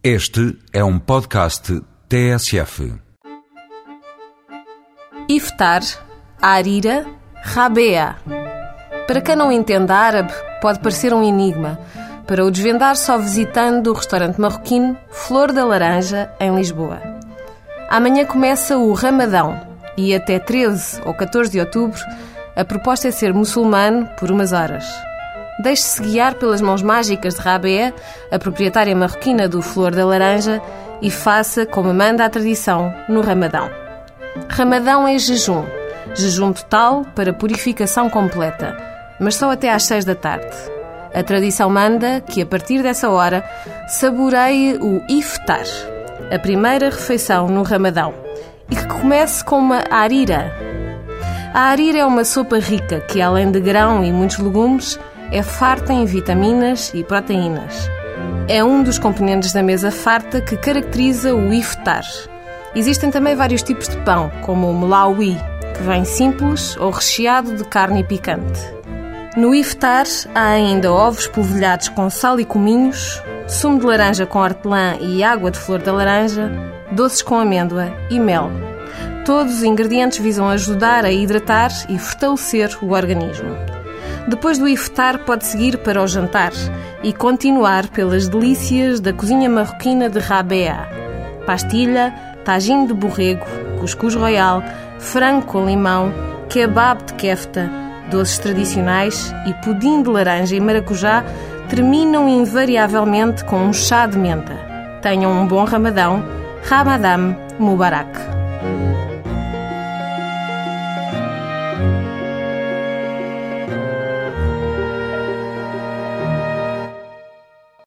Este é um podcast TSF. Iftar, Arira, Rabea. Para quem não entende árabe, pode parecer um enigma. Para o desvendar só visitando o restaurante marroquino Flor da Laranja, em Lisboa. Amanhã começa o Ramadão e até 13 ou 14 de outubro a proposta é ser muçulmano por umas horas. Deixe-se guiar pelas mãos mágicas de Rabea, a proprietária marroquina do Flor da Laranja, e faça como manda a tradição no Ramadão. Ramadão é jejum. Jejum total para purificação completa, mas só até às seis da tarde. A tradição manda que, a partir dessa hora, saboreie o iftar, a primeira refeição no Ramadão, e que comece com uma arira. A arira é uma sopa rica que, além de grão e muitos legumes, é farta em vitaminas e proteínas. É um dos componentes da mesa farta que caracteriza o iftar. Existem também vários tipos de pão, como o melawi, que vem simples ou recheado de carne picante. No iftar há ainda ovos polvilhados com sal e cominhos, sumo de laranja com hortelã e água de flor da laranja, doces com amêndoa e mel. Todos os ingredientes visam ajudar a hidratar e fortalecer o organismo. Depois do iftar, pode seguir para o jantar e continuar pelas delícias da cozinha marroquina de Rabea. Pastilha, tagine de borrego, cuscuz royal, frango com limão, kebab de kefta, doces tradicionais e pudim de laranja e maracujá terminam invariavelmente com um chá de menta. Tenham um bom ramadão. Ramadam Mubarak.